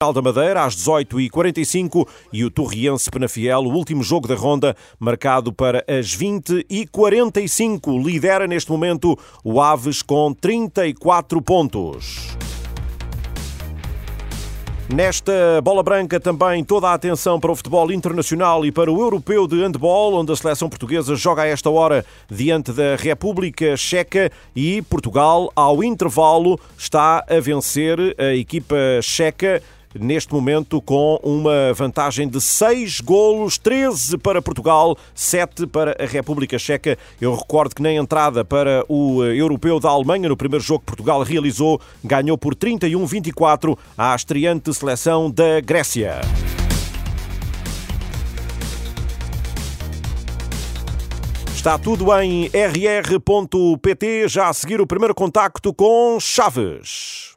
da Madeira às 18h45 e o Torriense Penafiel, o último jogo da ronda, marcado para as 20h45. Lidera neste momento o Aves com 34 pontos. Nesta bola branca também toda a atenção para o futebol internacional e para o europeu de handball, onde a seleção portuguesa joga a esta hora diante da República Checa e Portugal, ao intervalo, está a vencer a equipa checa neste momento com uma vantagem de 6 golos, 13 para Portugal, 7 para a República Checa. Eu recordo que na entrada para o Europeu da Alemanha, no primeiro jogo que Portugal realizou, ganhou por 31-24 a estreante seleção da Grécia. Está tudo em rr.pt, já a seguir o primeiro contacto com Chaves.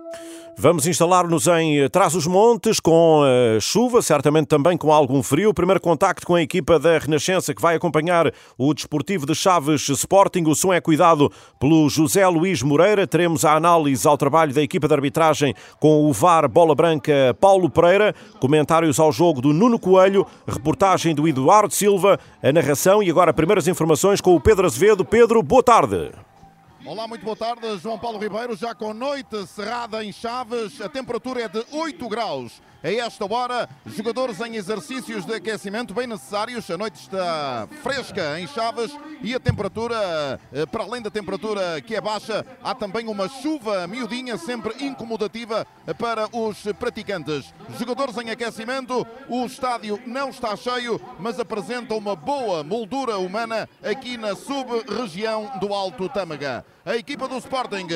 Vamos instalar-nos em eh, Trás-os-Montes com a chuva, certamente também com algum frio. Primeiro contacto com a equipa da Renascença que vai acompanhar o Desportivo de Chaves Sporting. O som é cuidado pelo José Luís Moreira. Teremos a análise ao trabalho da equipa de arbitragem com o VAR Bola Branca Paulo Pereira. Comentários ao jogo do Nuno Coelho. Reportagem do Eduardo Silva. A narração e agora primeiras informações com o Pedro Azevedo. Pedro, boa tarde. Olá, muito boa tarde. João Paulo Ribeiro, já com noite cerrada em Chaves. A temperatura é de 8 graus. A esta hora, jogadores em exercícios de aquecimento bem necessários. A noite está fresca em Chaves e a temperatura, eh, para além da temperatura que é baixa, há também uma chuva miudinha, sempre incomodativa para os praticantes. Jogadores em aquecimento, o estádio não está cheio, mas apresenta uma boa moldura humana aqui na sub-região do Alto Tâmega. A equipa do Sporting,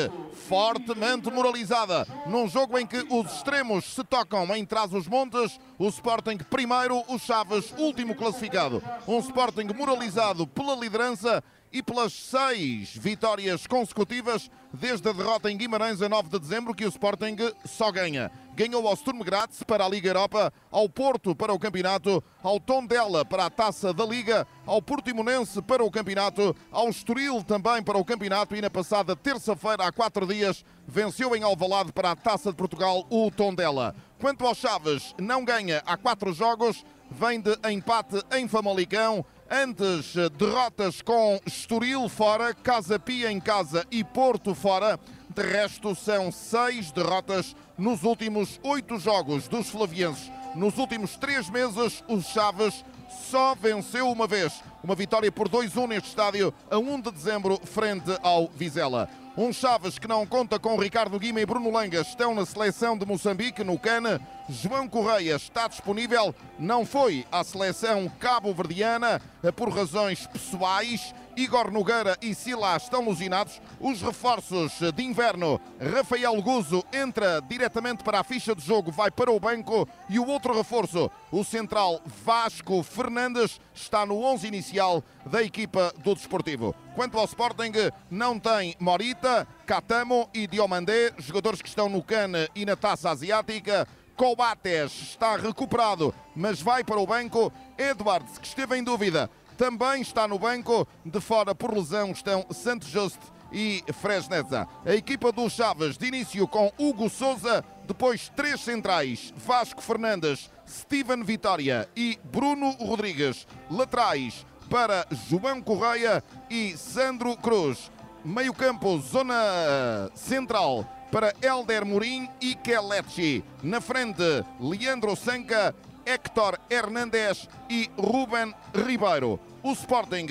fortemente moralizada, num jogo em que os extremos se tocam em trás os montes, o Sporting primeiro, o Chaves último classificado. Um Sporting moralizado pela liderança e pelas seis vitórias consecutivas desde a derrota em Guimarães a 9 de dezembro que o Sporting só ganha. Ganhou ao Sturm Graz para a Liga Europa, ao Porto para o campeonato, ao Tondela para a Taça da Liga, ao Portimonense para o campeonato, ao Estoril também para o campeonato e na passada terça-feira, há quatro dias, venceu em Alvalade para a Taça de Portugal o Tondela. Quanto ao Chaves, não ganha há quatro jogos, vem de empate em Famalicão, Antes, derrotas com Estoril fora, Casa Pia em casa e Porto fora. De resto, são seis derrotas nos últimos oito jogos dos flavienses. Nos últimos três meses, os Chaves só venceu uma vez. Uma vitória por 2-1 neste estádio, a 1 de dezembro, frente ao Vizela. Um Chaves que não conta com Ricardo Guima e Bruno Langas estão na seleção de Moçambique, no Cana. João Correia está disponível, não foi à seleção cabo-verdiana por razões pessoais. Igor Nogueira e Sila estão alucinados. Os reforços de inverno, Rafael Guzo entra diretamente para a ficha de jogo, vai para o banco. E o outro reforço, o central Vasco Fernandes, está no 11 inicial da equipa do Desportivo. Quanto ao Sporting, não tem Morita, Catamo e Diomandé, jogadores que estão no CAN e na Taça Asiática. Cobates está recuperado, mas vai para o banco. Edwards, que esteve em dúvida, também está no banco. De fora por lesão estão Santos Just e Fresneza. A equipa dos Chaves de início com Hugo Souza, depois três centrais, Vasco Fernandes, Steven Vitória e Bruno Rodrigues. Laterais para João Correia e Sandro Cruz. Meio campo, zona central para Elder Morim e Kelechi. Na frente, Leandro Sanca, Héctor Hernandes e Ruben Ribeiro. O Sporting,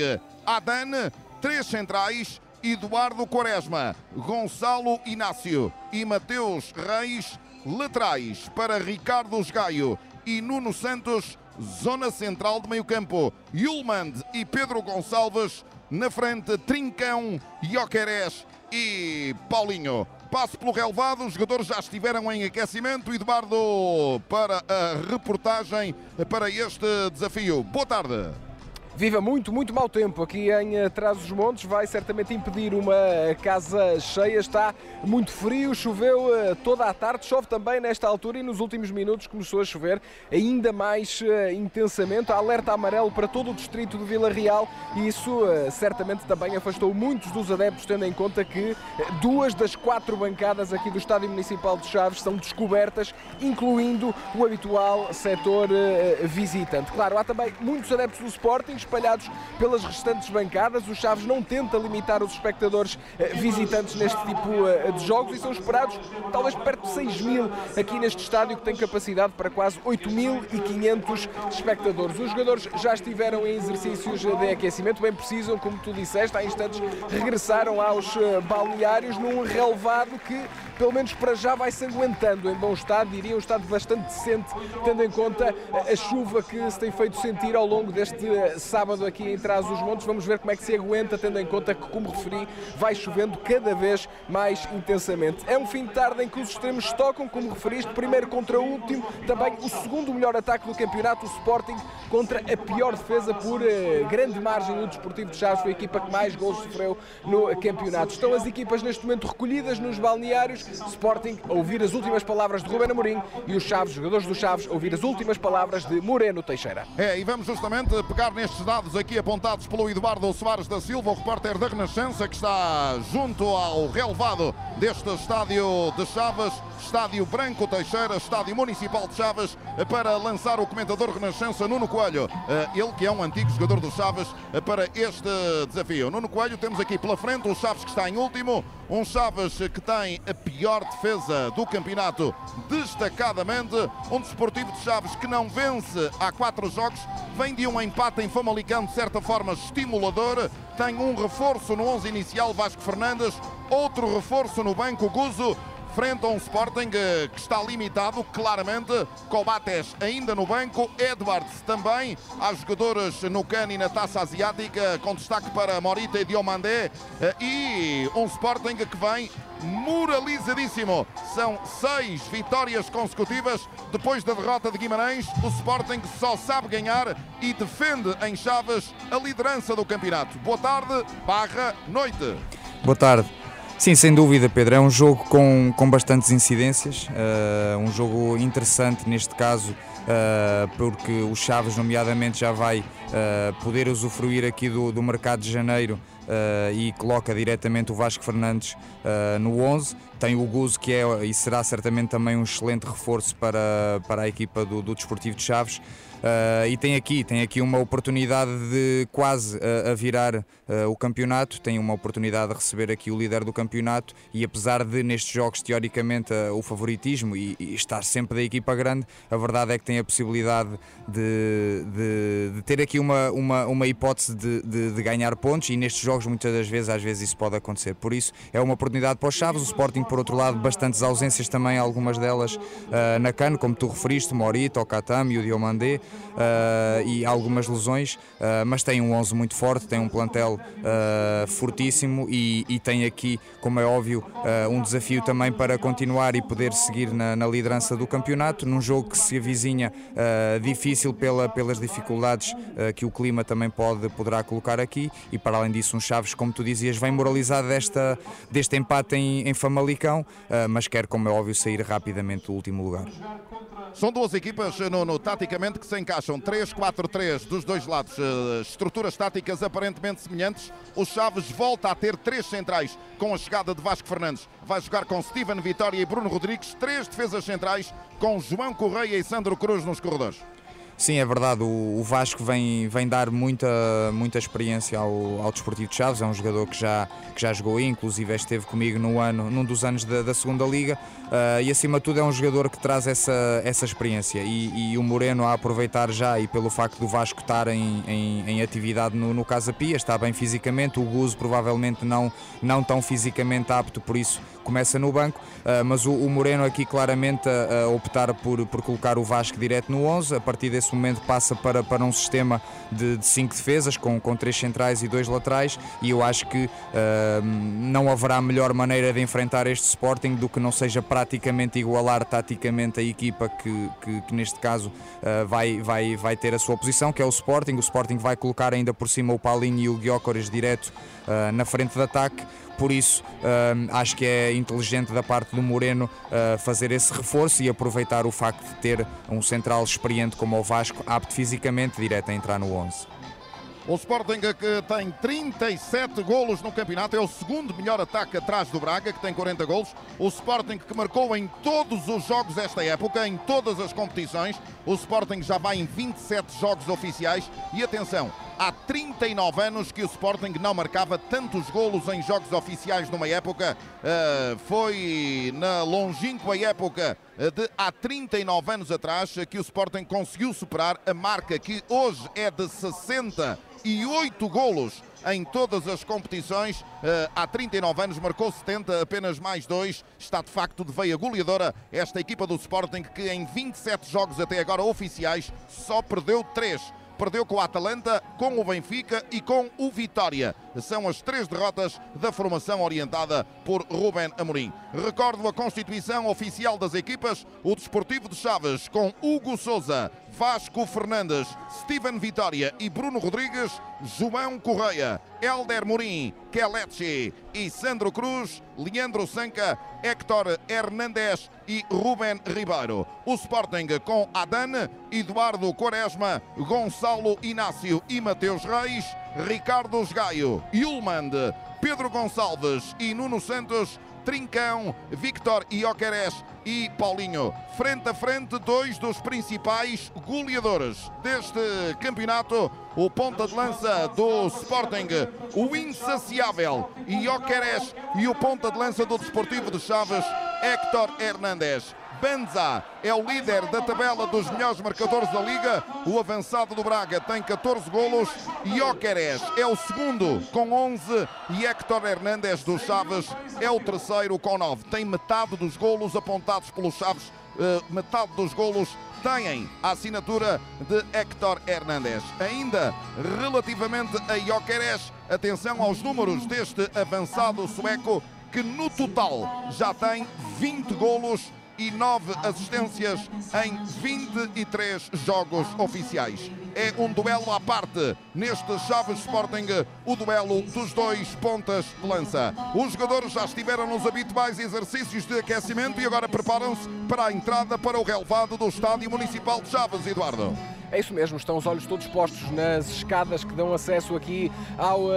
Adan, três centrais, Eduardo Quaresma, Gonçalo Inácio e Mateus Reis, laterais para Ricardo Gaio e Nuno Santos, zona central de meio campo, Yulmand e Pedro Gonçalves, na frente Trincão, Joqueres e Paulinho. Passo pelo relevado, os jogadores já estiveram em aquecimento. Eduardo para a reportagem para este desafio. Boa tarde. Viva muito, muito mau tempo aqui em eh, Trás-os-Montes. Vai certamente impedir uma casa cheia. Está muito frio, choveu eh, toda a tarde, chove também nesta altura e nos últimos minutos começou a chover ainda mais eh, intensamente. Alerta amarelo para todo o distrito de Vila Real e isso certamente também afastou muitos dos adeptos, tendo em conta que duas das quatro bancadas aqui do Estádio Municipal de Chaves são descobertas, incluindo o habitual setor visitante. Claro, há também muitos adeptos do Sporting espalhados pelas restantes bancadas. O Chaves não tenta limitar os espectadores eh, visitantes neste tipo eh, de jogos e são esperados talvez perto de 6 mil aqui neste estádio que tem capacidade para quase 8.500 espectadores. Os jogadores já estiveram em exercícios de aquecimento, bem precisam, como tu disseste, há instantes regressaram aos eh, balneários num relevado que pelo menos para já vai se aguentando em bom estado, diria um estado bastante decente, tendo em conta a chuva que se tem feito sentir ao longo deste sábado aqui em Trás os Montes. Vamos ver como é que se aguenta, tendo em conta que, como referi, vai chovendo cada vez mais intensamente. É um fim de tarde em que os extremos tocam, como referiste, primeiro contra o último, também o segundo melhor ataque do campeonato, o Sporting, contra a pior defesa por uh, grande margem no Desportivo de Chaves, foi a equipa que mais gols sofreu no campeonato. Estão as equipas neste momento recolhidas nos balneários, Sporting a ouvir as últimas palavras de Ruben Amorim e os Chaves, jogadores do Chaves, a ouvir as últimas palavras de Moreno Teixeira. É, e vamos justamente pegar nestes dados aqui apontados pelo Eduardo Soares da Silva, o repórter da Renascença, que está junto ao relevado deste estádio de Chaves, estádio Branco Teixeira, estádio municipal de Chaves, para lançar o comentador Renascença Nuno Coelho, eh, ele que é um antigo jogador do Chaves, eh, para este desafio. Nuno Coelho, temos aqui pela frente o Chaves que está em último, um Chaves que tem a pior defesa do campeonato, destacadamente, um desportivo de Chaves que não vence há quatro jogos, vem de um empate em Famalicão, de certa forma estimulador, tem um reforço no 11 inicial, Vasco Fernandes, outro reforço no banco, Guzo, frente a um Sporting eh, que está limitado claramente. Cobates ainda no banco, Edwards também. Há jogadores no CAN e na Taça Asiática, com destaque para Morita e Diomandé. Eh, e um Sporting que vem moralizadíssimo. São seis vitórias consecutivas. Depois da derrota de Guimarães, o Sporting só sabe ganhar e defende em Chaves a liderança do campeonato. Boa tarde, barra noite. Boa tarde. Sim, sem dúvida, Pedro. É um jogo com, com bastantes incidências, uh, um jogo interessante neste caso, uh, porque o Chaves, nomeadamente, já vai uh, poder usufruir aqui do, do mercado de janeiro e coloca diretamente o Vasco Fernandes no 11. Tem o Guzo, que é e será certamente também um excelente reforço para, para a equipa do, do Desportivo de Chaves. Uh, e tem aqui, tem aqui uma oportunidade de quase uh, a virar uh, o campeonato, tem uma oportunidade de receber aqui o líder do campeonato e apesar de nestes jogos teoricamente o favoritismo e, e, estar sempre da equipa grande, a verdade é que tem a possibilidade de, de, de ter aqui uma, uma, uma hipótese de, de, de, ganhar pontos e nestes jogos muitas das vezes, às vezes isso pode acontecer. Por isso é uma oportunidade para os Chaves, o Sporting por outro lado bastantes ausências também, algumas delas na CAN, como tu referiste, Morita, o Katami, o Diomandé, uh, e algumas lesões, uh, mas tem um 11 muito forte, tem um plantel uh, fortíssimo e, e, tem aqui, como é óbvio, um desafio também para continuar e poder seguir na, na liderança do campeonato, num jogo que se avizinha difícil pela, pelas dificuldades que o clima também pode, poderá colocar aqui e para além disso um Chaves, como tu dizias, vem moralizado desta, deste empate em, em Famalicão, mas quer, como é óbvio, sair rapidamente do último lugar. São duas equipas, no, no taticamente, que se encaixam 3-4-3 dos dois lados, uh, estruturas táticas aparentemente semelhantes. O Chaves volta a ter três centrais com a chegada de Vasco Fernandes. Vai jogar com Steven Vitória e Bruno Rodrigues, três defesas centrais com João Correia e Sandro Cruz nos corredores. Sim, é verdade. O, Vasco vem, vem dar muita, muita experiência ao, ao Desportivo de Chaves. É um jogador que já, que já jogou aí, inclusive esteve comigo no ano, num dos anos da, da segunda Liga. Uh, e acima de tudo é um jogador que traz essa, essa experiência. E, e, o Moreno a aproveitar já, e pelo facto do Vasco estar em, em, em atividade no, no Casa Pia, está bem fisicamente. O Guzo provavelmente não, não tão fisicamente apto, por isso começa no banco. Uh, mas o, o, Moreno aqui claramente a, a optar por, por colocar o Vasco direto no 11. A partir desse nesse momento passa para, para um sistema de, de cinco defesas, com, com três centrais e dois laterais, e eu acho que uh, não haverá melhor maneira de enfrentar este Sporting do que não seja praticamente igualar taticamente a equipa que, que, que neste caso uh, vai, vai, vai ter a sua posição, que é o Sporting. O Sporting vai colocar ainda por cima o Paulinho e o Guiócores direto uh, na frente de ataque por isso acho que é inteligente da parte do Moreno uh, fazer esse reforço e aproveitar o facto de ter um central experiente como o Vasco, apto fisicamente, direto a entrar no 11. O Sporting que tem 37 golos no campeonato, é o segundo melhor ataque atrás do Braga, que tem 40 golos. O Sporting que marcou em todos os jogos desta época, em todas as competições. O Sporting já vai em 27 jogos oficiais. E atenção, há 39 anos que o Sporting não marcava tantos golos em jogos oficiais numa época. Uh, foi na longínqua época de há 39 anos atrás que o Sporting conseguiu superar a marca que hoje é de 60 e 8 golos em todas as competições. Uh, há 39 anos marcou 70, apenas mais dois. Está de facto de veia goleadora esta equipa do Sporting que em 27 jogos até agora oficiais só perdeu 3 perdeu com o Atalanta, com o Benfica e com o Vitória. São as três derrotas da formação orientada por Ruben Amorim. Recordo a constituição oficial das equipas: o Desportivo de Chaves com Hugo Souza, Vasco Fernandes, Steven Vitória e Bruno Rodrigues, João Correia, Helder Morim, Kelechi e Sandro Cruz, Leandro Sanca, Héctor Hernandes e Ruben Ribeiro. O Sporting com Adan, Eduardo Quaresma, Gonçalo Inácio e Mateus Reis, Ricardo Gaio, Yulmand, Pedro Gonçalves e Nuno Santos Trincão, Victor Ioqueres e Paulinho. Frente a frente, dois dos principais goleadores deste campeonato. O ponta de lança do Sporting, o insaciável Ioqueres e o ponta de lança do Desportivo de Chaves, Héctor Hernández. Benza é o líder da tabela dos melhores marcadores da Liga. O avançado do Braga tem 14 golos. Oqueres é o segundo com 11. E Héctor Hernández dos Chaves é o terceiro com 9. Tem metade dos golos apontados pelos Chaves. Uh, metade dos golos têm a assinatura de Héctor Hernández. Ainda relativamente a Jokeres, atenção aos números deste avançado sueco que no total já tem 20 golos e 9 assistências em 23 jogos oficiais. É um duelo à parte neste Chaves Sporting, o duelo dos dois pontas de lança. Os jogadores já estiveram nos habituais exercícios de aquecimento e agora preparam-se para a entrada para o relevado do Estádio Municipal de Chaves, Eduardo. É isso mesmo, estão os olhos todos postos nas escadas que dão acesso aqui ao uh,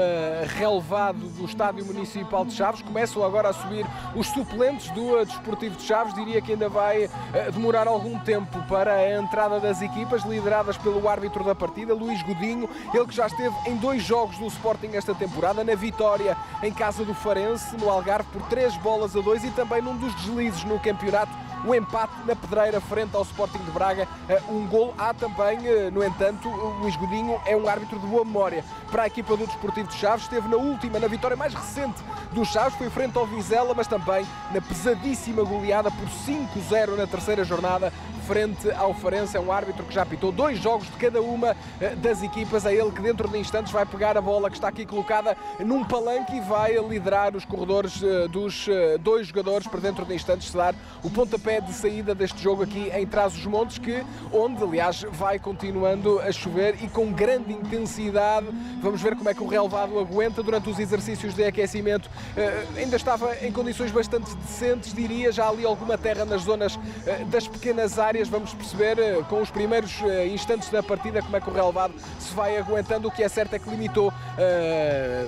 relevado do Estádio Municipal de Chaves. Começam agora a subir os suplentes do uh, Desportivo de Chaves. Diria que ainda vai uh, demorar algum tempo para a entrada das equipas, lideradas pelo árbitro da partida, Luís Godinho. Ele que já esteve em dois jogos do Sporting esta temporada, na vitória em casa do Farense, no Algarve, por três bolas a dois e também num dos deslizes no campeonato o empate na pedreira frente ao Sporting de Braga. Eh, um gol. Há também, eh, no entanto, o Luís Godinho é um árbitro de boa memória para a equipa do Desportivo de Chaves. Esteve na última, na vitória mais recente do Chaves, foi frente ao Vizela, mas também na pesadíssima goleada por 5-0 na terceira jornada frente ao Farense. É um árbitro que já apitou dois jogos de cada uma eh, das equipas. É ele que dentro de instantes vai pegar a bola que está aqui colocada num palanque e vai liderar os corredores dos dois jogadores para dentro de instantes se dar o pontapé de saída deste jogo aqui em Trás-os-Montes, que onde aliás vai continuando a chover e com grande intensidade. Vamos ver como é que o relevado aguenta durante os exercícios de aquecimento. Ainda estava em condições bastante decentes, diria, já ali alguma terra nas zonas das pequenas áreas. Vamos perceber uh, com os primeiros instantes da partida como é que o relevado se vai aguentando. O que é certo é que limitou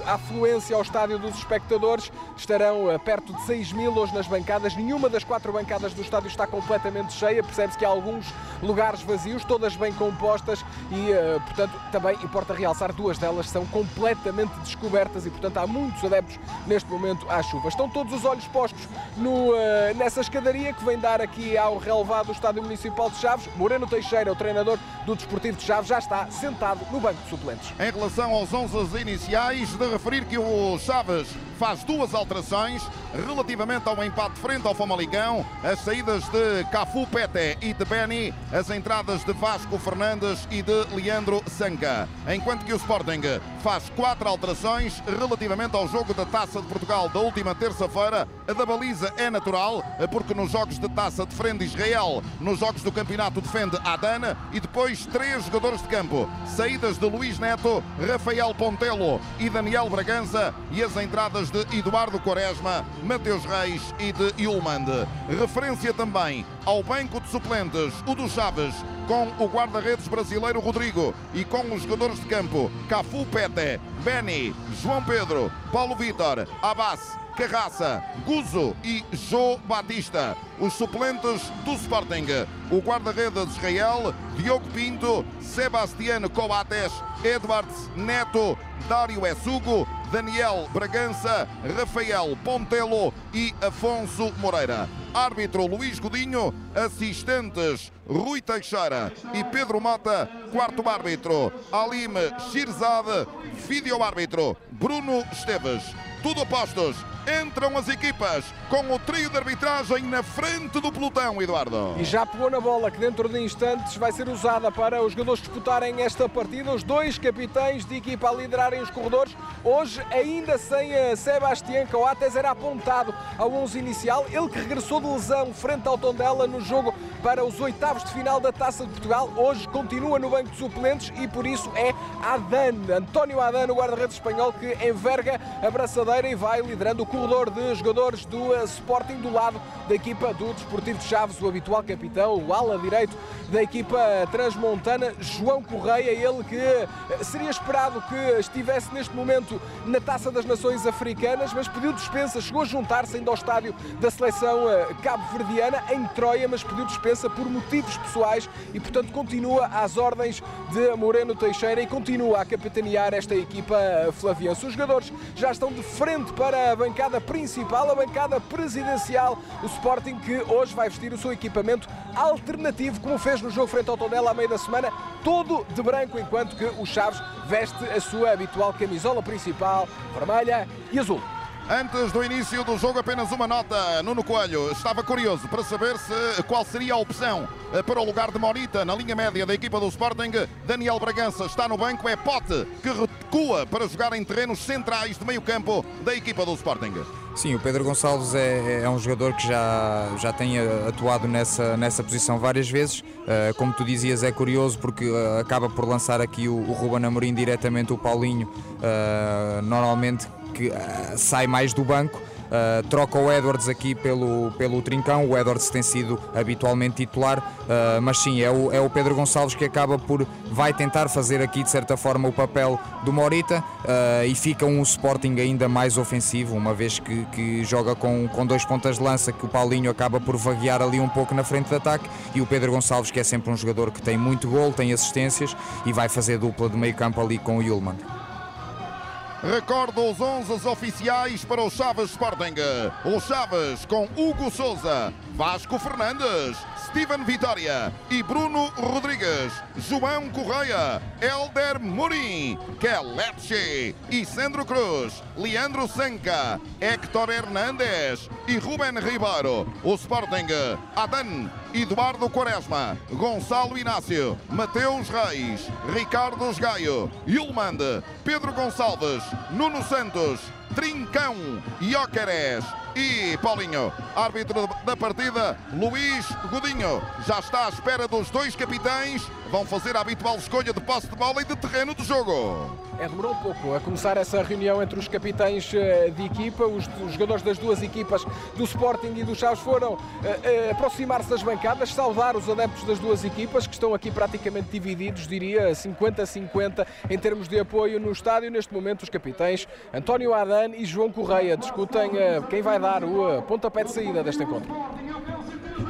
a afluência ao estádio dos espectadores. Estarão perto de 6 mil hoje nas bancadas. Nenhuma das quatro bancadas do estádio está completamente cheia. Percebe-se que há alguns lugares vazios, todas bem compostas e, portanto, também importa realçar duas delas são completamente descobertas e, portanto, há muitos adeptos neste momento à chuva. Estão todos os olhos postos no, nessa escadaria que vem dar aqui ao relevado do Estádio Municipal de Chaves. Moreno Teixeira, o treinador do Desportivo de Chaves, já está sentado no banco de suplentes. Em relação aos 11 iniciais, de referir que o Chaves faz duas alterações relativamente ao empate frente ao Famalicão. As saídas de Cafu Pete e de Beni, as entradas de Vasco Fernandes e de Leandro Sanca. Enquanto que o Sporting faz quatro alterações relativamente ao jogo da Taça de Portugal da última terça-feira. A da baliza é natural, porque nos jogos de taça defende Israel, nos jogos do campeonato defende Adana e depois três jogadores de campo. Saídas de Luís Neto, Rafael Pontelo e Daniel Bragança e as entradas de Eduardo Quaresma, Mateus Reis e de Ilmande. Referência também ao banco de suplentes, o do Chaves, com o guarda-redes brasileiro Rodrigo e com os jogadores de campo Cafu Pete, Beni, João Pedro, Paulo Vitor, Abbas, Carraça, Guzo e Jô Batista. Os suplentes do Sporting, o guarda-redes de Israel, Diogo Pinto, Sebastiano Coates, Edwards Neto, Dário Essugo, Daniel Bragança, Rafael Pontelo e Afonso Moreira. Árbitro Luís Godinho, assistentes Rui Teixeira e Pedro Mota, quarto árbitro Alime Shirzade, vídeo árbitro Bruno Esteves. Tudo apostos entram as equipas com o trio de arbitragem na frente do pelotão, Eduardo. E já pegou na bola que dentro de instantes vai ser usada para os jogadores disputarem esta partida. Os dois capitães de equipa a liderarem os corredores. Hoje, ainda sem a Sebastián Coates, era apontado ao 11 inicial. Ele que regressou de lesão frente ao Tondela no jogo para os oitavos de final da Taça de Portugal. Hoje continua no banco de suplentes e por isso é Adan, António Adan, o guarda-redes espanhol, que enverga a braçadeira e vai liderando o corredor de jogadores do Sporting do lado da equipa do Desportivo de Chaves, o habitual capitão, o ala direito da equipa transmontana, João Correia, ele que eh, seria esperado que estivesse neste momento na Taça das Nações Africanas, mas pediu dispensa, chegou a juntar-se ainda ao estádio da seleção eh, cabo-verdiana em Troia, mas pediu dispensa por motivos pessoais e, portanto, continua às ordens de Moreno Teixeira e continua a capitanear esta equipa flaviense. Os jogadores já estão de frente para a bancada principal, a bancada presidencial, o Sporting que hoje vai vestir o seu equipamento alternativo, como fez no jogo frente ao Tondela à meia da semana, todo de branco, enquanto que o Chaves veste a sua habitual camisola principal, vermelha e azul. Antes do início do jogo, apenas uma nota. Nuno Coelho estava curioso para saber se, qual seria a opção eh, para o lugar de Morita na linha média da equipa do Sporting. Daniel Bragança está no banco, é Pote que recua para jogar em terrenos centrais de meio campo da equipa do Sporting. Sim, o Pedro Gonçalves é, é um jogador que já, já tem atuado nessa, nessa posição várias vezes. Uh, como tu dizias, é curioso porque uh, acaba por lançar aqui o, o Ruben Amorim diretamente o Paulinho, uh, normalmente que sai mais do banco. Uh, troca o Edwards aqui pelo, pelo Trincão. O Edwards tem sido habitualmente titular, uh, mas sim, é o, é o Pedro Gonçalves que acaba por vai tentar fazer aqui de certa forma o papel do Morita uh, e fica um Sporting ainda mais ofensivo, uma vez que, que joga com, com dois pontas de lança, que o Paulinho acaba por vaguear ali um pouco na frente de ataque, e o Pedro Gonçalves, que é sempre um jogador que tem muito gol, tem assistências e vai fazer dupla de meio campo ali com o Yulman. Recordo os 11 oficiais para o Chaves Sporting. O Chaves com Hugo Souza, Vasco Fernandes, Steven Vitória e Bruno Rodrigues, João Correia, Elder Murim, Kelechi e Sandro Cruz, Leandro Senca, Héctor Hernandes e Ruben Ribeiro. O Sporting, Adan, Eduardo Quaresma, Gonçalo Inácio, Mateus Reis, Ricardo Gaio, Yulmande, Pedro Gonçalves, Nuno Santos, Trincão, Ióqueres e Paulinho. Árbitro da partida, Luís Godinho. Já está à espera dos dois capitães. Vão fazer a habitual escolha de posse de bola e de terreno de jogo. É, demorou um pouco a começar essa reunião entre os capitães eh, de equipa. Os, os jogadores das duas equipas, do Sporting e do Chaves, foram uh, uh, aproximar-se das bancadas, saudar os adeptos das duas equipas, que estão aqui praticamente divididos, diria 50-50 em termos de apoio no estádio. Neste momento, os capitães António Adan e João Correia discutem uh, quem vai dar o pontapé de saída deste encontro.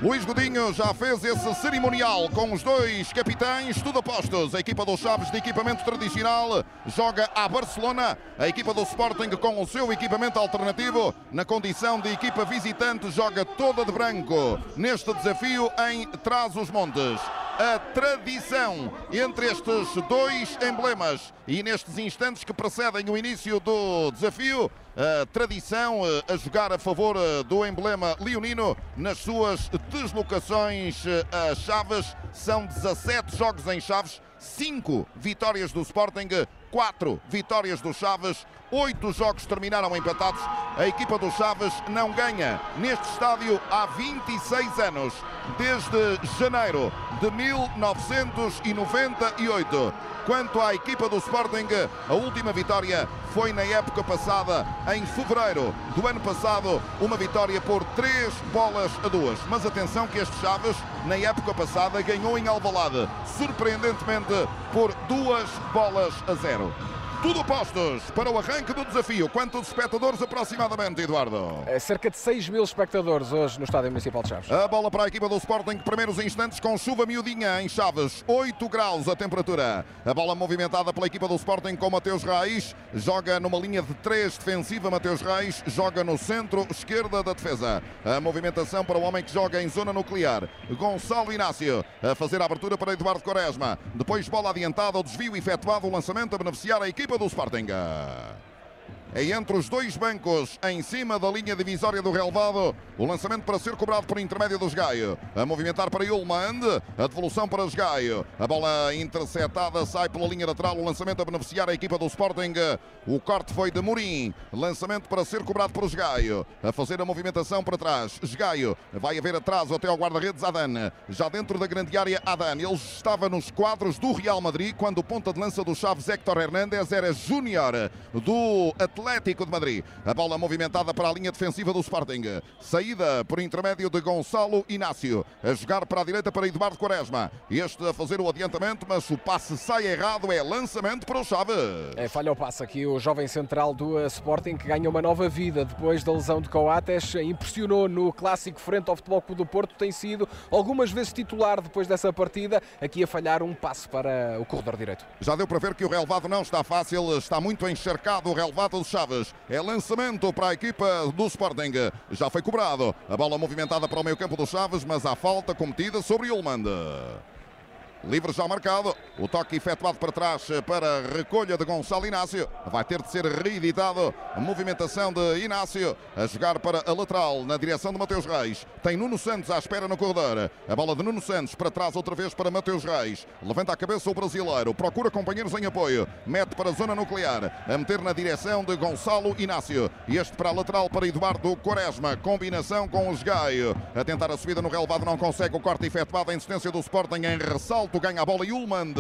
Luís Godinho já fez esse cerimonial com os dois capitães, tudo apostos. A equipa dos Chaves de equipamento tradicional joga a Barcelona. A equipa do Sporting com o seu equipamento alternativo, na condição de equipa visitante, joga toda de branco neste desafio em Trás-os-Montes. A tradição entre estes dois emblemas. E nestes instantes que precedem o início do desafio, a tradição a jogar a favor do emblema leonino nas suas deslocações a Chaves. São 17 jogos em Chaves, 5 vitórias do Sporting, 4 vitórias do Chaves, oito jogos terminaram empatados. A equipa do Chaves não ganha neste estádio há 26 anos, desde janeiro de 1998. Quanto à equipa do Sporting, a última vitória foi na época passada, em fevereiro do ano passado, uma vitória por três bolas a duas. Mas atenção que este Chaves, na época passada, ganhou em Alvalade, surpreendentemente por duas bolas a zero. Tudo postos para o arranque do desafio. Quantos espectadores aproximadamente, Eduardo? É cerca de 6 mil espectadores hoje no Estádio Municipal de Chaves. A bola para a equipa do Sporting, primeiros instantes com chuva miudinha em Chaves, 8 graus a temperatura. A bola movimentada pela equipa do Sporting com Mateus Reis, joga numa linha de 3 defensiva. Mateus Reis joga no centro esquerda da defesa. A movimentação para o homem que joga em zona nuclear, Gonçalo Inácio, a fazer a abertura para Eduardo Quaresma. Depois bola adiantada, o desvio efetuado, o lançamento a beneficiar a equipa do Sporting. É entre os dois bancos, em cima da linha divisória do relevado. O lançamento para ser cobrado por intermédio dos Gaio. A movimentar para Yulmand. A devolução para os Gaio. A bola interceptada sai pela linha lateral. O lançamento a beneficiar a equipa do Sporting. O corte foi de Murim. Lançamento para ser cobrado por Gaio. A fazer a movimentação para trás. Gaio vai haver atraso até ao guarda-redes Adan. Já dentro da grande área, Adan. Ele estava nos quadros do Real Madrid quando o ponta de lança do Chaves Héctor Hernández era júnior do Atlético. Atlético de Madrid. A bola movimentada para a linha defensiva do Sporting. Saída por intermédio de Gonçalo Inácio. A jogar para a direita para Eduardo Quaresma. Este a fazer o adiantamento, mas o passe sai errado. É lançamento para o Chaves. É, falha o passe aqui. O jovem central do Sporting que ganha uma nova vida depois da lesão de Coates. Impressionou no clássico frente ao Futebol Clube do Porto. Tem sido algumas vezes titular depois dessa partida. Aqui a falhar um passe para o corredor direito. Já deu para ver que o relevado não está fácil. Está muito encharcado o relevado do Chaves. É lançamento para a equipa do Sporting. Já foi cobrado. A bola movimentada para o meio campo do Chaves, mas há falta cometida sobre Ilmand. Livre já marcado. O toque efetuado para trás para recolha de Gonçalo Inácio. Vai ter de ser reeditado. A movimentação de Inácio a jogar para a lateral na direção de Mateus Reis. Tem Nuno Santos à espera no corredor. A bola de Nuno Santos para trás outra vez para Mateus Reis. Levanta a cabeça o brasileiro. Procura companheiros em apoio. Mete para a zona nuclear. A meter na direção de Gonçalo Inácio. Este para a lateral para Eduardo Quaresma. Combinação com os Gaio. A tentar a subida no relevado não consegue. O corte efetuado. A insistência do Sporting em ressalto ganha a bola e Ullman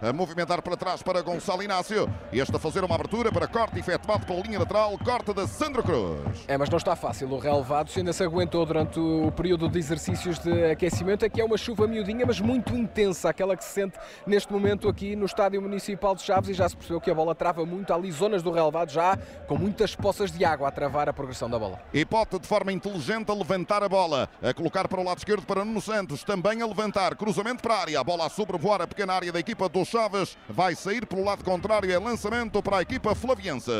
a movimentar para trás para Gonçalo Inácio. Este a fazer uma abertura para corte efetuado pela linha lateral, corte de Sandro Cruz. É, mas não está fácil o relevado, se ainda se aguentou durante o período de exercícios de aquecimento. Aqui é uma chuva miudinha, mas muito intensa, aquela que se sente neste momento aqui no Estádio Municipal de Chaves e já se percebeu que a bola trava muito. Ali zonas do relevado já com muitas poças de água a travar a progressão da bola. E pode de forma inteligente a levantar a bola, a colocar para o lado esquerdo para Nuno Santos, também a levantar, cruzamento para a área, a bola a sobrevoar a pequena área da equipa do Chaves, vai sair pelo lado contrário, é lançamento para a equipa flaviense.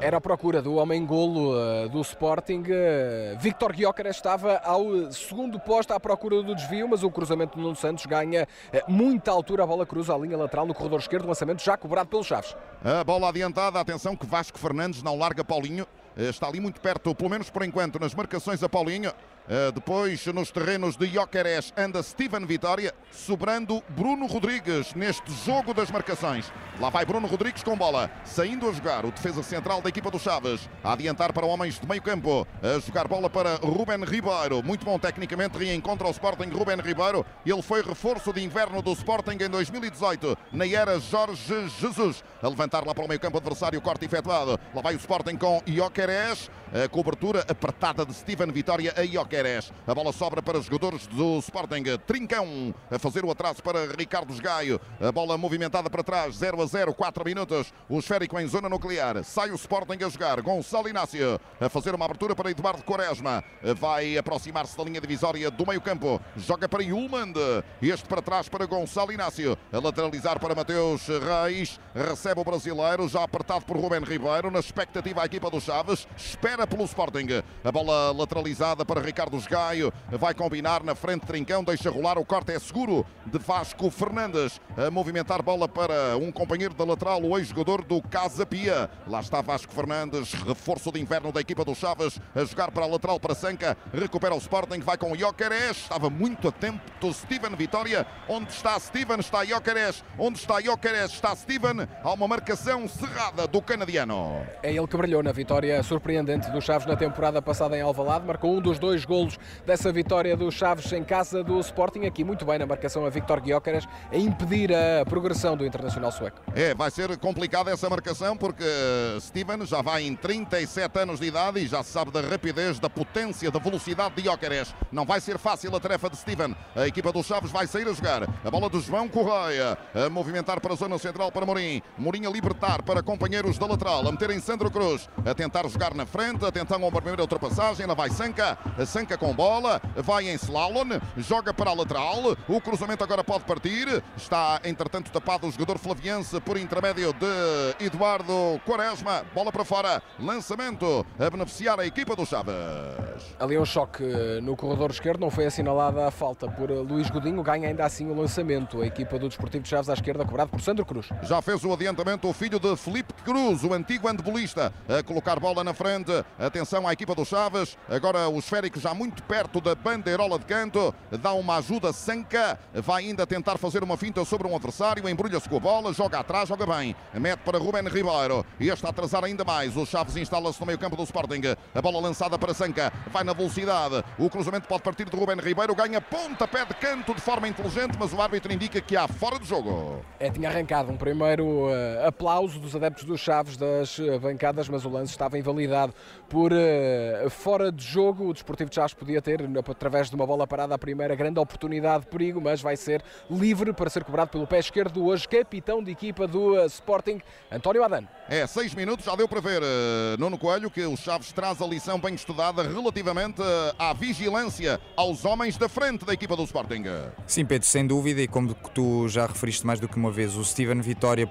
Era a procura do homem golo uh, do Sporting. Uh, Victor Guiócaras estava ao segundo posto à procura do desvio, mas o cruzamento de Nuno Santos ganha uh, muita altura. A bola cruza a linha lateral no corredor esquerdo, lançamento já cobrado pelo Chaves. A bola adiantada, atenção que Vasco Fernandes não larga Paulinho. Está ali muito perto, pelo menos por enquanto, nas marcações a Paulinho. Uh, depois, nos terrenos de Ioqueres, anda Steven Vitória, sobrando Bruno Rodrigues neste jogo das marcações. Lá vai Bruno Rodrigues com bola, saindo a jogar o defesa central da equipa do Chaves, a adiantar para homens de meio campo, a jogar bola para Ruben Ribeiro. Muito bom tecnicamente, reencontra o Sporting Ruben Ribeiro. Ele foi reforço de inverno do Sporting em 2018, na era Jorge Jesus. A levantar lá para o meio campo adversário, corte efetuado. Lá vai o Sporting com Ioqueres, a cobertura apertada de Steven Vitória a Ioqueres. A bola sobra para os jogadores do Sporting. Trincão a fazer o atraso para Ricardo Gaio. A bola movimentada para trás. 0 a 0, 4 minutos. O esférico em zona nuclear. Sai o Sporting a jogar. Gonçalo Inácio a fazer uma abertura para Eduardo Quaresma. Vai aproximar-se da linha divisória do meio campo. Joga para Yulmand. Este para trás para Gonçalo Inácio. A lateralizar para Mateus Reis. Recebe recebe o brasileiro, já apertado por Rubén Ribeiro, na expectativa a equipa do Chaves, espera pelo Sporting. A bola lateralizada para Ricardo Gaio, vai combinar na frente Trincão, deixa rolar, o corte é seguro de Vasco Fernandes, a movimentar bola para um companheiro da lateral, o ex-jogador do Casa Pia. Lá está Vasco Fernandes, reforço de inverno da equipa do Chaves, a jogar para a lateral para Sanca, recupera o Sporting, vai com Jokeres, estava muito atento Steven Vitória, onde está Steven, está Jokeres, onde está Jokeres, está Steven, há uma marcação cerrada do canadiano. É ele que brilhou na vitória surpreendente do Chaves na temporada passada em Alvalade, marcou um dos dois golos dessa vitória do Chaves em casa do Sporting, aqui muito bem na marcação a Victor Gyökeres, a impedir a progressão do Internacional Sueco. É, vai ser complicada essa marcação porque eh, Steven já vai em 37 anos de idade e já se sabe da rapidez, da potência, da velocidade de Gyökeres. Não vai ser fácil a tarefa de Steven. A equipa dos Chaves vai sair a jogar. A bola do João Correia a movimentar para a zona central para Morim. Morim a libertar para companheiros da lateral, a meter em Sandro Cruz, a tentar jogar na frente, a tentar uma primeira ultrapassagem. Lá vai Sanca, Sanca com bola, vai em slalom, joga para a lateral. O cruzamento agora pode partir. Está, entretanto, tapado o jogador flaviense por intermédio de Eduardo Quaresma. Bola para fora, lançamento a beneficiar a equipa do Chaves. Ali um choque no corredor esquerdo, não foi assinalada a falta por Luís Godinho, ganha ainda assim o lançamento. A equipa do Desportivo de Chaves à esquerda, cobrado por Sandro Cruz. Já fez o o filho de Felipe Cruz, o antigo antebolista, a colocar bola na frente. Atenção à equipa do Chaves. Agora o esférico já muito perto da bandeirola de canto. Dá uma ajuda Sanca. Vai ainda tentar fazer uma finta sobre um adversário. Embrulha-se com a bola, joga atrás, joga bem. Mete para Rubén Ribeiro. E este a atrasar ainda mais. O Chaves instala-se no meio campo do Sporting. A bola lançada para Sanca. Vai na velocidade. O cruzamento pode partir de Rubén Ribeiro. Ganha ponta, pé de canto de forma inteligente, mas o árbitro indica que há fora de jogo. É, tinha arrancado um primeiro uh, aplauso dos adeptos dos Chaves das uh, bancadas, mas o lance estava invalidado por uh, fora de jogo. O Desportivo de Chaves podia ter, através de uma bola parada, a primeira grande oportunidade de perigo, mas vai ser livre para ser cobrado pelo pé esquerdo hoje, capitão de equipa do Sporting, António Adano. É, seis minutos, já deu para ver, Nuno Coelho, que o Chaves traz a lição bem estudada relativamente à vigilância aos homens da frente da equipa do Sporting. Sim, Pedro, sem dúvida, e como tu já referiste mais do que uma vez, o Steven Vitória,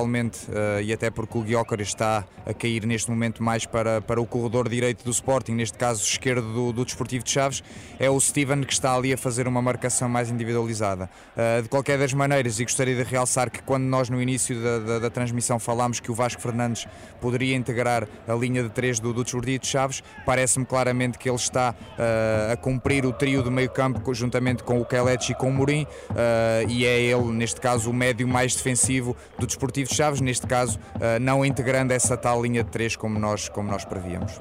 principalmente, uh, e até porque o Guiócar está a cair neste momento mais para, para o corredor direito do Sporting, neste caso esquerdo do, do Desportivo de Chaves, é o Steven que está ali a fazer uma marcação mais individualizada. Uh, de qualquer das maneiras, e gostaria de realçar que quando nós no início da, da, da transmissão falámos que o Vasco Fernandes poderia integrar a linha de três do, do Desportivo de Chaves, parece-me claramente que ele está uh, a cumprir o trio do meio campo juntamente com o Kelechi e com o Mourinho, e é ele, neste caso, o médio mais defensivo do Desportivo de Chaves, neste caso, não integrando essa tal linha de três como nós, como nós prevíamos.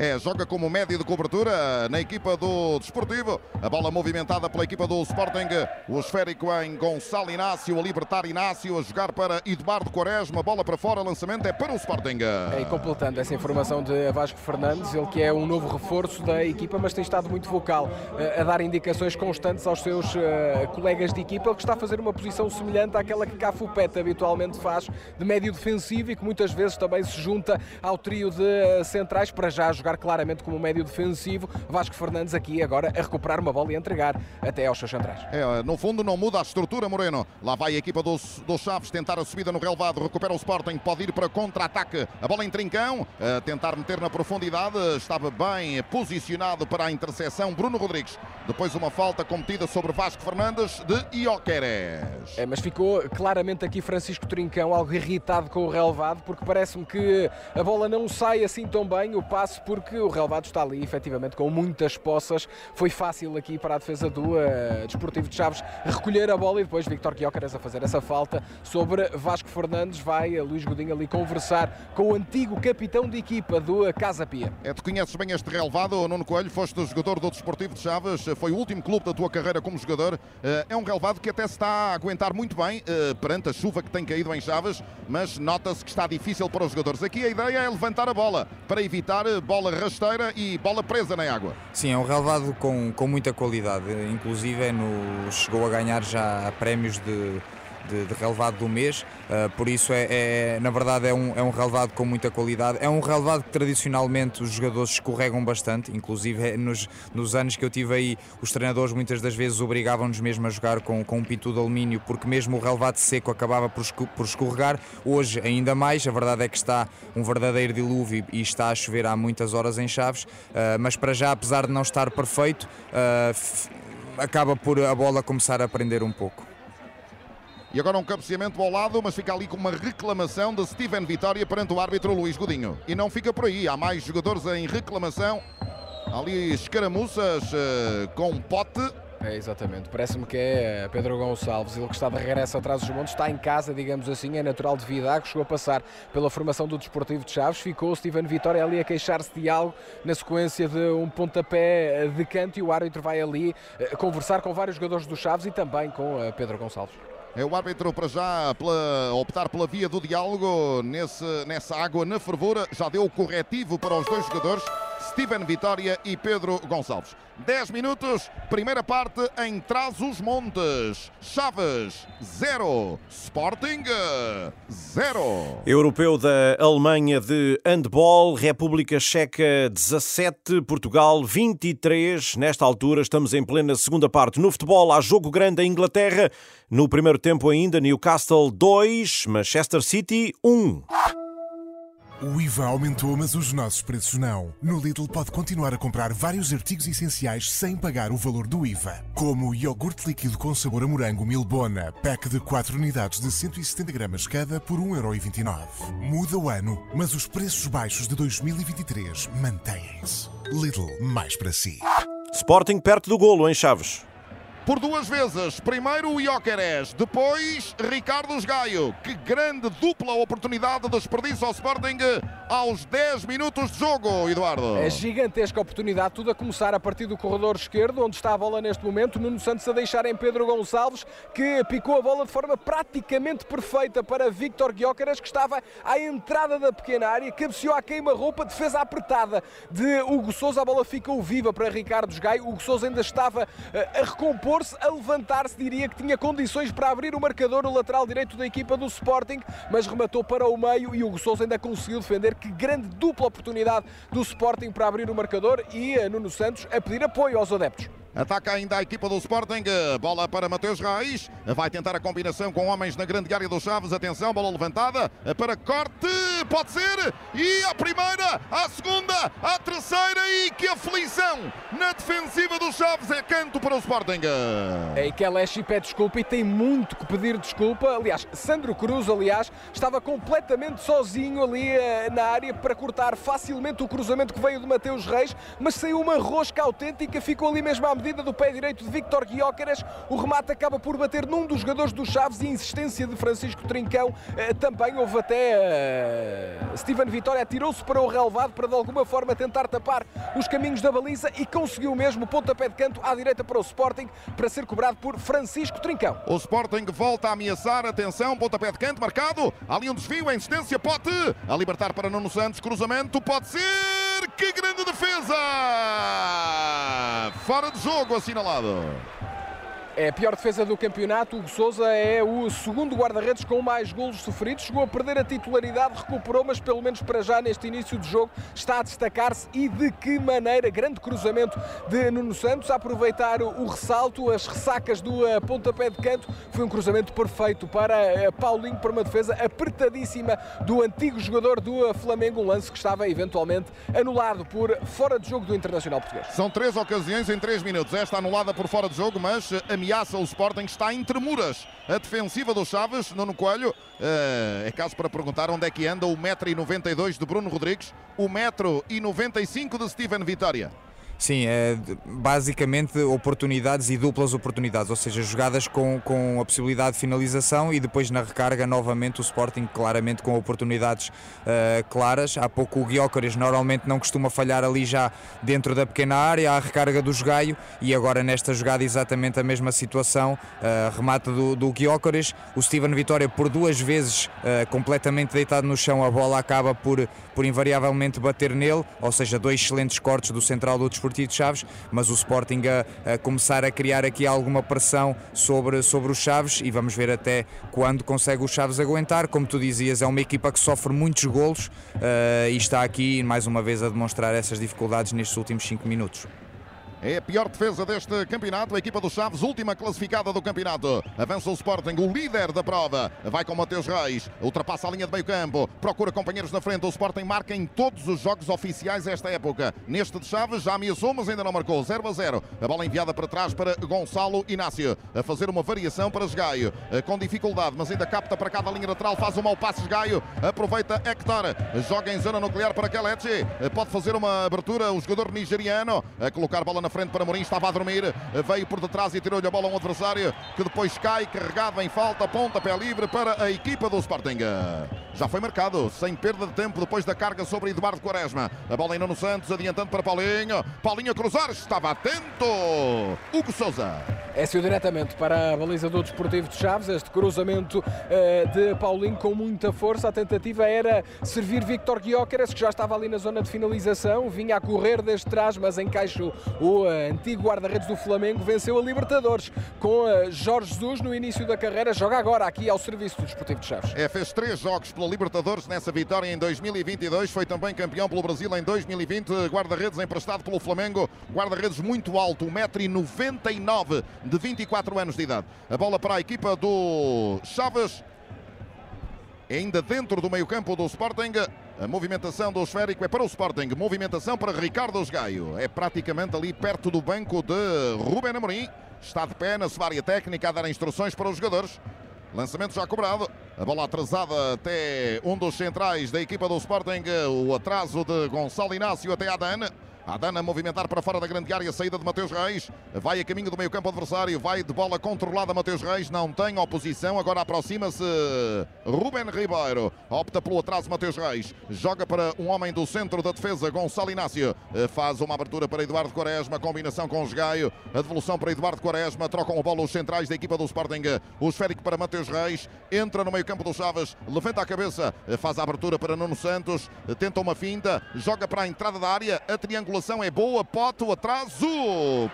É, joga como médio de cobertura na equipa do Desportivo. A bola movimentada pela equipa do Sporting. O esférico em Gonçalo Inácio, a libertar Inácio, a jogar para Eduardo Quaresma. Bola para fora, lançamento é para o Sporting. É, e completando essa informação de Vasco Fernandes, ele que é um novo reforço da equipa, mas tem estado muito vocal, a dar indicações constantes aos seus uh, colegas de equipa. Ele que está a fazer uma posição semelhante àquela que Cafupete habitualmente faz, de médio defensivo e que muitas vezes também se junta ao trio de centrais para já jogar jogar claramente como médio defensivo. Vasco Fernandes aqui agora a recuperar uma bola e a entregar até aos seus centrais. É, no fundo não muda a estrutura, Moreno. Lá vai a equipa dos, dos Chaves tentar a subida no relevado, recupera o Sporting, pode ir para contra-ataque. A bola em trincão, a tentar meter na profundidade, estava bem posicionado para a interseção Bruno Rodrigues. Depois uma falta cometida sobre Vasco Fernandes de Ioqueres. É, mas ficou claramente aqui Francisco Trincão algo irritado com o relevado, porque parece-me que a bola não sai assim tão bem, o passe por porque o relevado está ali efetivamente com muitas poças. Foi fácil aqui para a defesa do uh, Desportivo de Chaves recolher a bola e depois Victor Guiocares a fazer essa falta sobre Vasco Fernandes. Vai a Luís Godinho ali conversar com o antigo capitão de equipa do Casa Pia. É, tu conheces bem este relevado, Nuno Coelho, foste jogador do Desportivo de Chaves, foi o último clube da tua carreira como jogador. Eh, é um relevado que até se está a aguentar muito bem eh, perante a chuva que tem caído em Chaves, mas nota-se que está difícil para os jogadores. Aqui a ideia é levantar a bola para evitar bola bola rasteira e bola presa na água. Sim, é um relevado com, com muita qualidade, inclusive é no, chegou a ganhar já prémios de, de, de relevado do mês, uh, por isso é, é, na verdade é um, é um relevado com muita qualidade. É um relevado que tradicionalmente os jogadores escorregam bastante, inclusive é nos, nos anos que eu tive aí, os treinadores muitas das vezes obrigavam-nos mesmo a jogar com, com um pinto de alumínio, porque mesmo o relevado seco acabava por, por escorregar. Hoje ainda mais, a verdade é que está um verdadeiro dilúvio e está a chover há muitas horas em Chaves, uh, mas para já, apesar de não estar perfeito, uh, acaba por a bola começar a prender um pouco. E agora um cabeceamento ao lado, mas fica ali com uma reclamação de Steven Vitória perante o árbitro Luís Godinho. E não fica por aí, há mais jogadores em reclamação. Ali escaramuças uh, com pote. É, exatamente. Parece-me que é Pedro Gonçalves, ele que está de regresso atrás dos montes, está em casa, digamos assim, é natural de Vidago, chegou a passar pela formação do Desportivo de Chaves, ficou o Steven Vitória ali a queixar-se de algo na sequência de um pontapé de canto e o árbitro vai ali eh, conversar com vários jogadores do Chaves e também com eh, Pedro Gonçalves. É o árbitro para já pela, optar pela via do diálogo nesse, nessa água na fervura. Já deu o corretivo para os dois jogadores, Steven Vitória e Pedro Gonçalves. 10 minutos, primeira parte em Trás-os-Montes. Chaves 0, Sporting 0. Europeu da Alemanha de handball, República Checa 17, Portugal 23. Nesta altura estamos em plena segunda parte. No futebol há jogo grande em Inglaterra. No primeiro tempo ainda Newcastle 2, Manchester City 1. O IVA aumentou, mas os nossos preços não. No Lidl pode continuar a comprar vários artigos essenciais sem pagar o valor do IVA, como iogurte líquido com sabor a morango Milbona, pack de 4 unidades de 170 gramas cada por 1,29€. Muda o ano, mas os preços baixos de 2023 mantêm-se. Lidl, mais para si. Sporting perto do golo em Chaves por duas vezes. Primeiro o Ióqueres, depois Ricardo Gaio. Que grande dupla oportunidade de desperdício ao Sporting aos 10 minutos de jogo, Eduardo. É gigantesca oportunidade, tudo a começar a partir do corredor esquerdo, onde está a bola neste momento. Nuno Santos a deixar em Pedro Gonçalves, que picou a bola de forma praticamente perfeita para Victor Guiócaras, que estava à entrada da pequena área, cabeceou à queima-roupa, defesa apertada de Hugo Souza. A bola ficou viva para Ricardo Gaio. Hugo Souza ainda estava eh, a recompor se a levantar-se, diria que tinha condições para abrir o marcador, o lateral direito da equipa do Sporting, mas rematou para o meio e o Sousa ainda conseguiu defender. Que grande dupla oportunidade do Sporting para abrir o marcador e Nuno Santos a pedir apoio aos adeptos. Ataca ainda a equipa do Sporting. Bola para Mateus Raiz. Vai tentar a combinação com homens na grande área dos Chaves. Atenção, bola levantada para corte. Pode ser. E a primeira, a segunda, a terceira. E que aflição na defensiva dos Chaves. É canto para o Sporting. É e Kelechi pede desculpa e tem muito que pedir desculpa. Aliás, Sandro Cruz, aliás, estava completamente sozinho ali eh, na área para cortar facilmente o cruzamento que veio de Mateus Reis, mas saiu uma rosca autêntica, ficou ali mesmo à medida do pé direito de Victor Guiócaras. O remate acaba por bater num dos jogadores dos Chaves e insistência de Francisco Trincão eh, também houve até uh, Steven Vitória atirou-se para o relevado para de alguma forma tentar tapar os caminhos da baliza e conseguiu mesmo pontapé de canto à direita para o Sporting para ser cobrado por Francisco Trincão. O Sporting volta a ameaçar, atenção, pontapé de canto marcado, ali um desvio, a insistência, pote, a libertar para Nuno Santos, cruzamento, pode ser que grande defesa! Fora de jogo assinalado. É a pior defesa do campeonato. O Souza é o segundo guarda-redes com mais golos sofridos. Chegou a perder a titularidade, recuperou, mas pelo menos para já neste início de jogo está a destacar-se e de que maneira. Grande cruzamento de Nuno Santos a aproveitar o ressalto, as ressacas do eh, pontapé de canto. Foi um cruzamento perfeito para eh, Paulinho para uma defesa apertadíssima do antigo jogador do eh, Flamengo. Um lance que estava eventualmente anulado por fora de jogo do Internacional Português. São três ocasiões em três minutos. Esta anulada por fora de jogo, mas a ameaça o Sporting, está em tremuras. A defensiva do Chaves, Nuno Coelho, uh, é caso para perguntar onde é que anda o 1,92m de Bruno Rodrigues, o 1,95m de Steven Vitória. Sim, é basicamente oportunidades e duplas oportunidades, ou seja, jogadas com, com a possibilidade de finalização e depois na recarga novamente o Sporting claramente com oportunidades uh, claras. Há pouco o Guiócares normalmente não costuma falhar ali já dentro da pequena área, a recarga do Jogaio e agora nesta jogada exatamente a mesma situação, uh, remate do, do Guiócares, o Steven Vitória por duas vezes uh, completamente deitado no chão, a bola acaba por, por invariavelmente bater nele, ou seja, dois excelentes cortes do central do desporto Desportivo de Chaves, mas o Sporting a, a, começar a criar aqui alguma pressão sobre, sobre os Chaves e vamos ver até quando consegue os Chaves aguentar. Como tu dizias, é uma equipa que sofre muitos golos uh, e está aqui mais uma vez a demonstrar essas dificuldades nestes últimos 5 minutos. É a pior defesa deste campeonato. A equipa dos Chaves, última classificada do campeonato. Avança o Sporting, o líder da prova. Vai com Mateus Reis, ultrapassa a linha de meio campo, procura companheiros na frente. O Sporting marca em todos os jogos oficiais esta época. Neste de Chaves já ameaçou, mas ainda não marcou. 0 a 0. A bola enviada para trás para Gonçalo Inácio. A fazer uma variação para Esgaio. Com dificuldade, mas ainda capta para cada linha lateral. Faz um mau passe Esgaio. Aproveita Hector. Joga em zona nuclear para Kelechi. Pode fazer uma abertura o jogador nigeriano. A colocar bola na na frente para Mourinho, estava a dormir, veio por detrás e tirou-lhe a bola a um adversário que depois cai, carregado em falta, ponta pé livre para a equipa do Sporting. Já foi marcado, sem perda de tempo, depois da carga sobre Eduardo Quaresma. A bola em Nuno Santos, adiantando para Paulinho. Paulinho a cruzar, estava atento. Hugo Souza. É-se diretamente para a baliza do Desportivo de Chaves. Este cruzamento uh, de Paulinho com muita força. A tentativa era servir Victor Guióqueres, que já estava ali na zona de finalização. Vinha a correr desde trás, mas encaixo o uh, antigo guarda-redes do Flamengo. Venceu a Libertadores com uh, Jorge Jesus no início da carreira. Joga agora aqui ao serviço do Desportivo de Chaves. É, fez três jogos pela Libertadores nessa vitória em 2022. Foi também campeão pelo Brasil em 2020. Guarda-redes emprestado pelo Flamengo. Guarda-redes muito alto, 1,99m de 24 anos de idade. A bola para a equipa do Chaves. Ainda dentro do meio-campo do Sporting. A movimentação do esférico é para o Sporting. Movimentação para Ricardo Gaio. É praticamente ali perto do banco de Ruben Amorim. Está de pé na sua área técnica a dar instruções para os jogadores. Lançamento já cobrado. A bola atrasada até um dos centrais da equipa do Sporting. O atraso de Gonçalo Inácio até Adana. Adana movimentar para fora da grande área, saída de Mateus Reis, vai a caminho do meio campo adversário, vai de bola controlada Mateus Reis, não tem oposição, agora aproxima-se Ruben Ribeiro, opta pelo atraso Mateus Reis, joga para um homem do centro da defesa, Gonçalo Inácio, faz uma abertura para Eduardo Quaresma, combinação com os Gaio, a devolução para Eduardo Quaresma, trocam a bola os centrais da equipa do Sporting, o esférico para Mateus Reis, entra no meio campo do Chaves, levanta a cabeça, faz a abertura para Nuno Santos, tenta uma finta, joga para a entrada da área, a triangulação circulação é boa, Pote, o atraso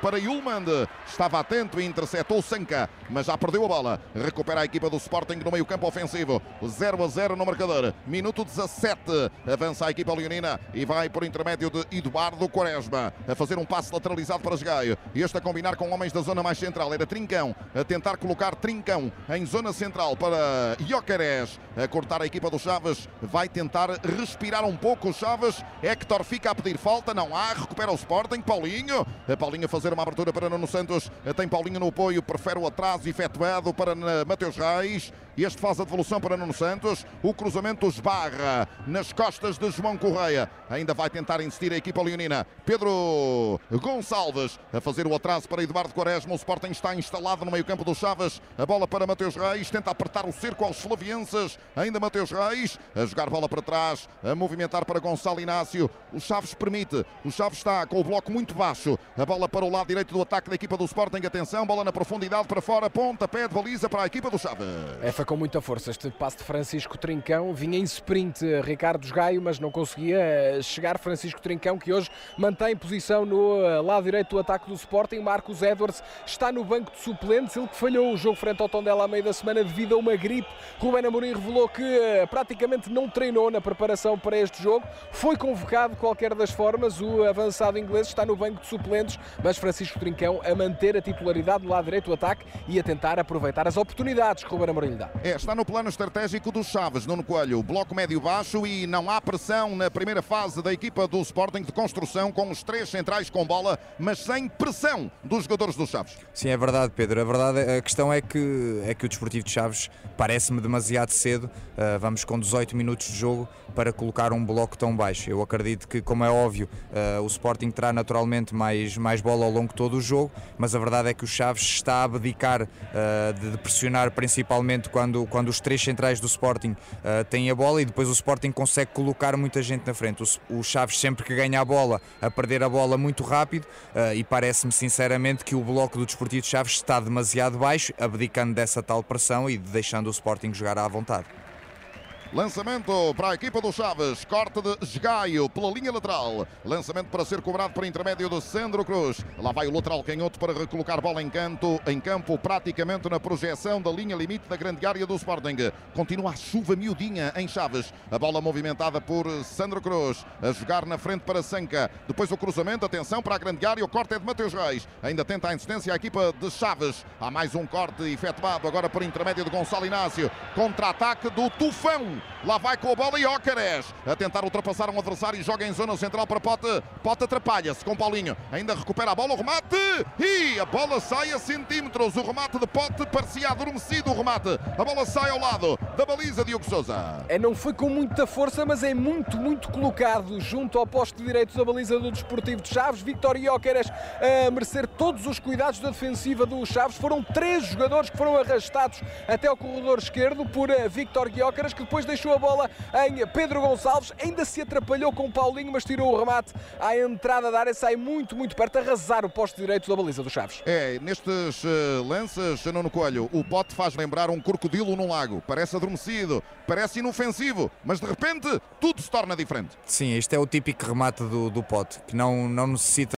para Yulman. Estava atento e interceptou Sanca, mas já perdeu a bola. Recupera a equipa do Sporting no meio campo ofensivo. 0 a 0 no marcador. Minuto 17. Avança a equipa leonina e vai por intermédio de Eduardo Quaresma a fazer um passe lateralizado para Esgaio. Este a combinar com homens da zona mais central. Era Trincão a tentar colocar Trincão em zona central para Iocares a cortar a equipa do Chaves. Vai tentar respirar um pouco o Chaves. Hector fica a pedir falta. Não há recupera o Sporting, Paulinho. A Paulinho a fazer uma abertura para Nuno Santos. Tem Paulinho no apoio, prefere o atraso efetuado para Mateus Reis. Este faz a devolução para Nuno Santos. O cruzamento esbarra nas costas de João Correia. Ainda vai tentar insistir a equipa leonina. Pedro Gonçalves a fazer o atraso para Eduardo Quaresma. O Sporting está instalado no meio-campo do Chaves. A bola para Mateus Reis. Tenta apertar o cerco aos flavienses. Ainda Mateus Reis a jogar bola para trás. A movimentar para Gonçalo Inácio. O Chaves permite. O Chaves está com o bloco muito baixo. A bola para o lado direito do ataque da equipa do Sporting. Atenção, bola na profundidade para fora. Ponta, pé de baliza para a equipa do Chaves. É com muita força este passe de Francisco Trincão. Vinha em sprint Ricardo Gaio, mas não conseguia eh, chegar. Francisco Trincão, que hoje mantém posição no eh, lado direito do ataque do Sporting. Marcos Edwards está no banco de suplentes. Ele que falhou o jogo frente ao Tondela à meio da semana devido a uma gripe. Ruben Amorim revelou que eh, praticamente não treinou na preparação para este jogo. Foi convocado de qualquer das formas. O avançado inglês está no banco de suplentes, mas Francisco Trincão a manter a titularidade do lado direito do ataque e a tentar aproveitar as oportunidades que Ruben Amorim lhe dá. É, está no plano estratégico dos Chaves, Nuno Coelho. Bloco médio-baixo e não há pressão na primeira fase da equipa do Sporting de construção com os três centrais com bola, mas sem pressão dos jogadores dos Chaves. Sim, é verdade, Pedro. A verdade, a questão é que, é que o Desportivo de Chaves parece-me demasiado cedo. Uh, vamos com 18 minutos de jogo para colocar um bloco tão baixo. Eu acredito que, como é óbvio, uh, o Sporting terá naturalmente mais, mais bola ao longo de todo o jogo, mas a verdade é que o Chaves está a abdicar uh, de, pressionar principalmente quando quando, os três centrais do Sporting uh, têm a bola e depois o Sporting consegue colocar muita gente na frente. O, o Chaves sempre que ganha a bola, a perder a bola muito rápido uh, e parece-me sinceramente que o bloco do Desportivo de Chaves está demasiado baixo, abdicando dessa tal pressão e deixando o Sporting jogar à vontade. Lançamento para a equipa do Chaves. Corte de Esgaio pela linha lateral. Lançamento para ser cobrado por intermédio de Sandro Cruz. Lá vai o lateral canhoto para recolocar bola em canto, em campo, praticamente na projeção da linha limite da grande área do Sporting. Continua a chuva miudinha em Chaves. A bola movimentada por Sandro Cruz. A jogar na frente para Sanca. Depois o cruzamento. Atenção para a grande área. O corte é de Mateus Reis. Ainda tenta a insistência a equipa de Chaves. Há mais um corte efetuado agora por intermédio de Gonçalo Inácio. Contra-ataque do Tufão. Lá vai com a bola e Ócares a tentar ultrapassar um adversário e joga em zona central para Pote. Pote atrapalha-se com Paulinho. Ainda recupera a bola, o remate e a bola sai a centímetros. O remate de Pote parecia adormecido. O remate. A bola sai ao lado da baliza Diogo Souza. É, não foi com muita força, mas é muito, muito colocado junto ao poste direito da baliza do Desportivo de Chaves. Victor Jóqueres a merecer todos os cuidados da defensiva do Chaves. Foram três jogadores que foram arrastados até ao corredor esquerdo por eh, Victor Gyökeres, que depois deixou a bola em Pedro Gonçalves. Ainda se atrapalhou com Paulinho, mas tirou o remate à entrada da área. Sai muito, muito perto, a arrasar o poste direito da baliza do Chaves. É, nestes uh, lances, Nuno Coelho, o pote faz lembrar um crocodilo num lago. Parece adormecido, parece inofensivo, mas de repente tudo se torna diferente. Sim, este é o típico remate do, do pote, que não, não necessita